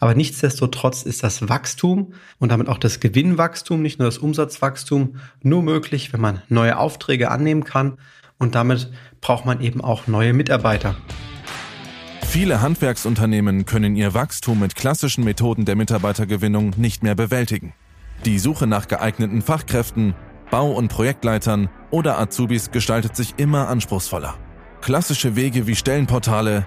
Aber nichtsdestotrotz ist das Wachstum und damit auch das Gewinnwachstum, nicht nur das Umsatzwachstum, nur möglich, wenn man neue Aufträge annehmen kann. Und damit braucht man eben auch neue Mitarbeiter. Viele Handwerksunternehmen können ihr Wachstum mit klassischen Methoden der Mitarbeitergewinnung nicht mehr bewältigen. Die Suche nach geeigneten Fachkräften, Bau- und Projektleitern oder Azubis gestaltet sich immer anspruchsvoller. Klassische Wege wie Stellenportale,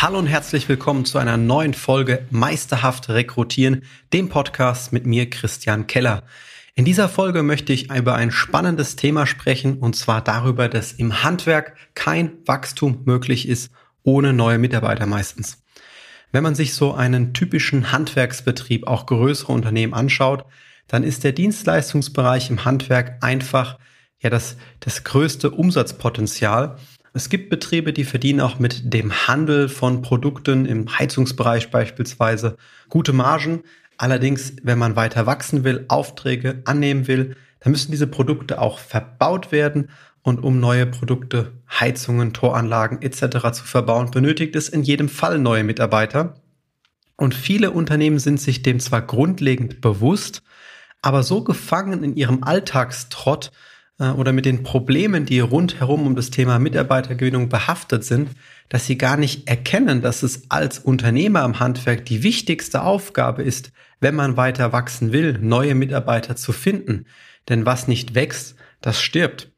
Hallo und herzlich willkommen zu einer neuen Folge Meisterhaft Rekrutieren, dem Podcast mit mir Christian Keller. In dieser Folge möchte ich über ein spannendes Thema sprechen und zwar darüber, dass im Handwerk kein Wachstum möglich ist ohne neue Mitarbeiter meistens. Wenn man sich so einen typischen Handwerksbetrieb, auch größere Unternehmen anschaut, dann ist der Dienstleistungsbereich im Handwerk einfach ja das, das größte Umsatzpotenzial. Es gibt Betriebe, die verdienen auch mit dem Handel von Produkten im Heizungsbereich beispielsweise gute Margen. Allerdings, wenn man weiter wachsen will, Aufträge annehmen will, dann müssen diese Produkte auch verbaut werden. Und um neue Produkte, Heizungen, Toranlagen etc. zu verbauen, benötigt es in jedem Fall neue Mitarbeiter. Und viele Unternehmen sind sich dem zwar grundlegend bewusst, aber so gefangen in ihrem Alltagstrott oder mit den Problemen, die rundherum um das Thema Mitarbeitergewinnung behaftet sind, dass sie gar nicht erkennen, dass es als Unternehmer im Handwerk die wichtigste Aufgabe ist, wenn man weiter wachsen will, neue Mitarbeiter zu finden. Denn was nicht wächst, das stirbt.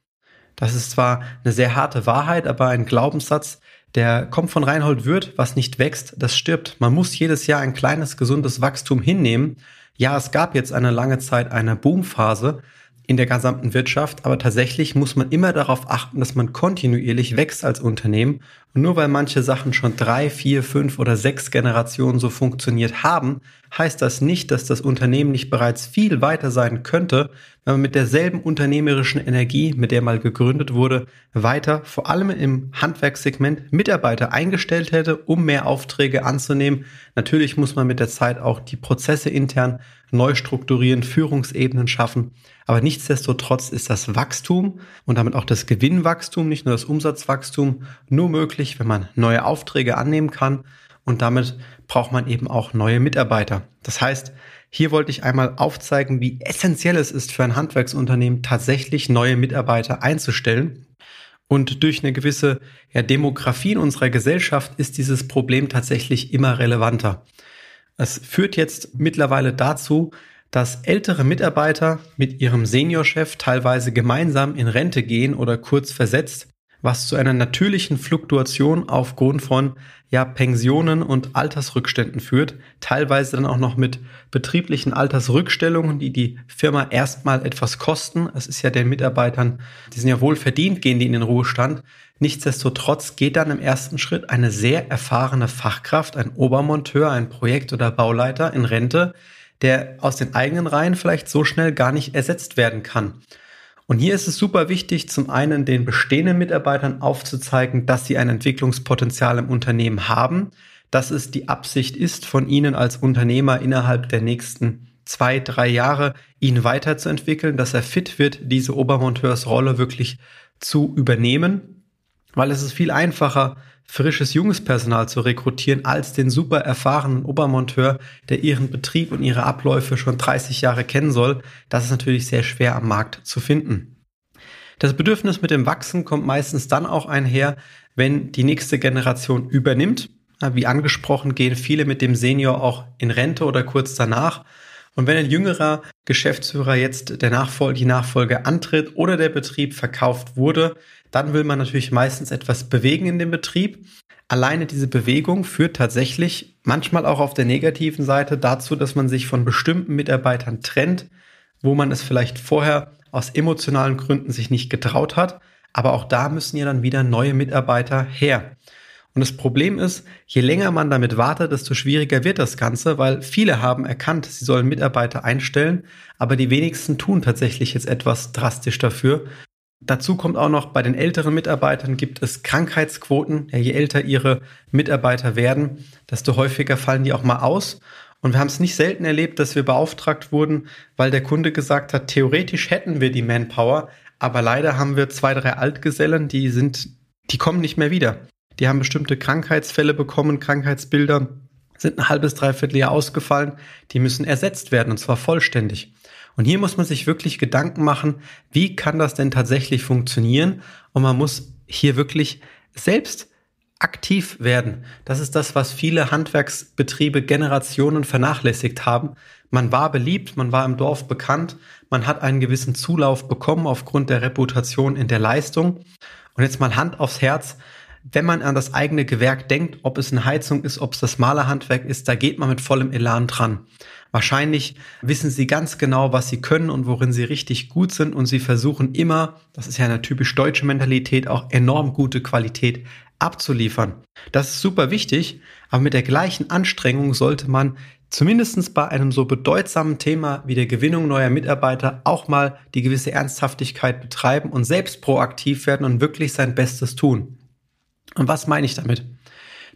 Das ist zwar eine sehr harte Wahrheit, aber ein Glaubenssatz, der kommt von Reinhold Wirth, was nicht wächst, das stirbt. Man muss jedes Jahr ein kleines, gesundes Wachstum hinnehmen. Ja, es gab jetzt eine lange Zeit eine Boomphase, in der gesamten Wirtschaft, aber tatsächlich muss man immer darauf achten, dass man kontinuierlich wächst als Unternehmen. Und nur weil manche Sachen schon drei, vier, fünf oder sechs Generationen so funktioniert haben, heißt das nicht, dass das Unternehmen nicht bereits viel weiter sein könnte, wenn man mit derselben unternehmerischen Energie, mit der mal gegründet wurde, weiter, vor allem im Handwerkssegment, Mitarbeiter eingestellt hätte, um mehr Aufträge anzunehmen. Natürlich muss man mit der Zeit auch die Prozesse intern neu strukturieren, Führungsebenen schaffen. Aber nichtsdestotrotz ist das Wachstum und damit auch das Gewinnwachstum, nicht nur das Umsatzwachstum, nur möglich, wenn man neue Aufträge annehmen kann. Und damit braucht man eben auch neue Mitarbeiter. Das heißt, hier wollte ich einmal aufzeigen, wie essentiell es ist für ein Handwerksunternehmen tatsächlich neue Mitarbeiter einzustellen. Und durch eine gewisse ja, Demografie in unserer Gesellschaft ist dieses Problem tatsächlich immer relevanter. Es führt jetzt mittlerweile dazu, dass ältere Mitarbeiter mit ihrem Seniorchef teilweise gemeinsam in Rente gehen oder kurz versetzt, was zu einer natürlichen Fluktuation aufgrund von ja, Pensionen und Altersrückständen führt, teilweise dann auch noch mit betrieblichen Altersrückstellungen, die die Firma erstmal etwas kosten. Es ist ja den Mitarbeitern, die sind ja wohl verdient, gehen die in den Ruhestand, Nichtsdestotrotz geht dann im ersten Schritt eine sehr erfahrene Fachkraft, ein Obermonteur, ein Projekt- oder Bauleiter in Rente, der aus den eigenen Reihen vielleicht so schnell gar nicht ersetzt werden kann. Und hier ist es super wichtig, zum einen den bestehenden Mitarbeitern aufzuzeigen, dass sie ein Entwicklungspotenzial im Unternehmen haben, dass es die Absicht ist, von ihnen als Unternehmer innerhalb der nächsten zwei, drei Jahre ihn weiterzuentwickeln, dass er fit wird, diese Obermonteursrolle wirklich zu übernehmen. Weil es ist viel einfacher, frisches junges Personal zu rekrutieren, als den super erfahrenen Obermonteur, der ihren Betrieb und ihre Abläufe schon 30 Jahre kennen soll. Das ist natürlich sehr schwer am Markt zu finden. Das Bedürfnis mit dem Wachsen kommt meistens dann auch einher, wenn die nächste Generation übernimmt. Wie angesprochen gehen viele mit dem Senior auch in Rente oder kurz danach. Und wenn ein jüngerer Geschäftsführer jetzt der Nachfolge, die Nachfolge antritt oder der Betrieb verkauft wurde, dann will man natürlich meistens etwas bewegen in dem Betrieb. Alleine diese Bewegung führt tatsächlich manchmal auch auf der negativen Seite dazu, dass man sich von bestimmten Mitarbeitern trennt, wo man es vielleicht vorher aus emotionalen Gründen sich nicht getraut hat. Aber auch da müssen ja dann wieder neue Mitarbeiter her. Und das Problem ist, je länger man damit wartet, desto schwieriger wird das Ganze, weil viele haben erkannt, sie sollen Mitarbeiter einstellen, aber die wenigsten tun tatsächlich jetzt etwas drastisch dafür. Dazu kommt auch noch, bei den älteren Mitarbeitern gibt es Krankheitsquoten. Ja, je älter ihre Mitarbeiter werden, desto häufiger fallen die auch mal aus. Und wir haben es nicht selten erlebt, dass wir beauftragt wurden, weil der Kunde gesagt hat, theoretisch hätten wir die Manpower, aber leider haben wir zwei, drei Altgesellen, die sind, die kommen nicht mehr wieder. Die haben bestimmte Krankheitsfälle bekommen, Krankheitsbilder, sind ein halbes, dreiviertel Jahr ausgefallen. Die müssen ersetzt werden und zwar vollständig. Und hier muss man sich wirklich Gedanken machen, wie kann das denn tatsächlich funktionieren? Und man muss hier wirklich selbst aktiv werden. Das ist das, was viele Handwerksbetriebe Generationen vernachlässigt haben. Man war beliebt, man war im Dorf bekannt, man hat einen gewissen Zulauf bekommen aufgrund der Reputation in der Leistung. Und jetzt mal Hand aufs Herz, wenn man an das eigene Gewerk denkt, ob es eine Heizung ist, ob es das Malerhandwerk ist, da geht man mit vollem Elan dran. Wahrscheinlich wissen sie ganz genau, was sie können und worin sie richtig gut sind und sie versuchen immer, das ist ja eine typisch deutsche Mentalität, auch enorm gute Qualität abzuliefern. Das ist super wichtig, aber mit der gleichen Anstrengung sollte man zumindestens bei einem so bedeutsamen Thema wie der Gewinnung neuer Mitarbeiter auch mal die gewisse Ernsthaftigkeit betreiben und selbst proaktiv werden und wirklich sein Bestes tun. Und was meine ich damit?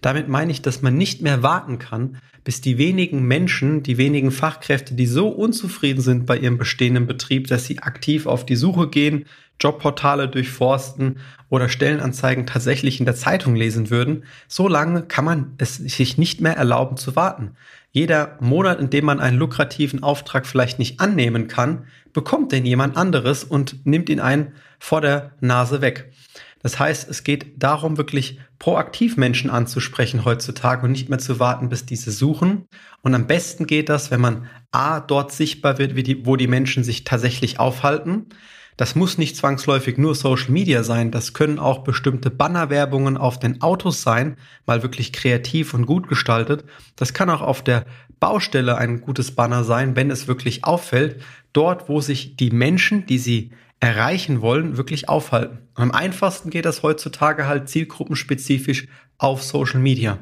Damit meine ich, dass man nicht mehr warten kann, bis die wenigen Menschen, die wenigen Fachkräfte, die so unzufrieden sind bei ihrem bestehenden Betrieb, dass sie aktiv auf die Suche gehen, Jobportale durchforsten oder Stellenanzeigen tatsächlich in der Zeitung lesen würden, so lange kann man es sich nicht mehr erlauben zu warten. Jeder Monat, in dem man einen lukrativen Auftrag vielleicht nicht annehmen kann, bekommt denn jemand anderes und nimmt ihn ein vor der Nase weg. Das heißt, es geht darum, wirklich proaktiv Menschen anzusprechen heutzutage und nicht mehr zu warten, bis diese suchen. Und am besten geht das, wenn man A, dort sichtbar wird, die, wo die Menschen sich tatsächlich aufhalten. Das muss nicht zwangsläufig nur Social Media sein, das können auch bestimmte Bannerwerbungen auf den Autos sein, mal wirklich kreativ und gut gestaltet. Das kann auch auf der Baustelle ein gutes Banner sein, wenn es wirklich auffällt, dort wo sich die Menschen, die sie erreichen wollen, wirklich aufhalten. am einfachsten geht das heutzutage halt zielgruppenspezifisch auf Social Media.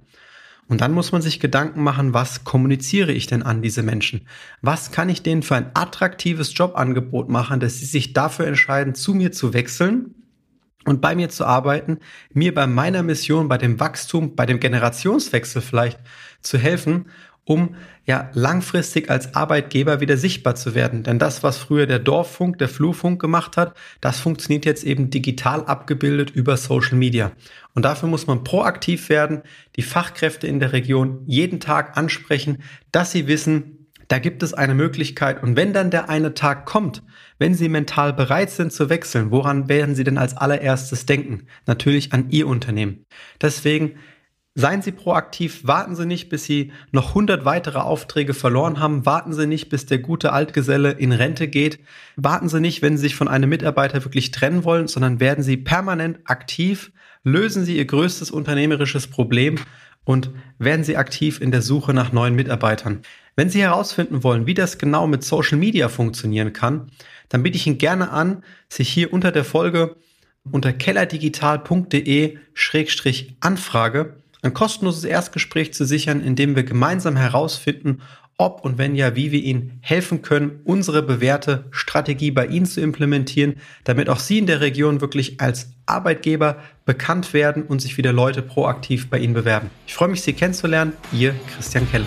Und dann muss man sich Gedanken machen, was kommuniziere ich denn an diese Menschen? Was kann ich denen für ein attraktives Jobangebot machen, dass sie sich dafür entscheiden, zu mir zu wechseln und bei mir zu arbeiten, mir bei meiner Mission, bei dem Wachstum, bei dem Generationswechsel vielleicht zu helfen um ja langfristig als Arbeitgeber wieder sichtbar zu werden. Denn das, was früher der Dorffunk, der Flurfunk gemacht hat, das funktioniert jetzt eben digital abgebildet über Social Media. Und dafür muss man proaktiv werden, die Fachkräfte in der Region jeden Tag ansprechen, dass sie wissen, da gibt es eine Möglichkeit. Und wenn dann der eine Tag kommt, wenn Sie mental bereit sind zu wechseln, woran werden Sie denn als allererstes denken? Natürlich an Ihr Unternehmen. Deswegen Seien Sie proaktiv, warten Sie nicht, bis Sie noch 100 weitere Aufträge verloren haben, warten Sie nicht, bis der gute Altgeselle in Rente geht, warten Sie nicht, wenn Sie sich von einem Mitarbeiter wirklich trennen wollen, sondern werden Sie permanent aktiv, lösen Sie Ihr größtes unternehmerisches Problem und werden Sie aktiv in der Suche nach neuen Mitarbeitern. Wenn Sie herausfinden wollen, wie das genau mit Social Media funktionieren kann, dann biete ich Ihnen gerne an, sich hier unter der Folge unter kellerdigital.de-anfrage ein kostenloses Erstgespräch zu sichern, in dem wir gemeinsam herausfinden, ob und wenn ja, wie wir Ihnen helfen können, unsere bewährte Strategie bei Ihnen zu implementieren, damit auch Sie in der Region wirklich als Arbeitgeber bekannt werden und sich wieder Leute proaktiv bei Ihnen bewerben. Ich freue mich, Sie kennenzulernen. Ihr Christian Keller.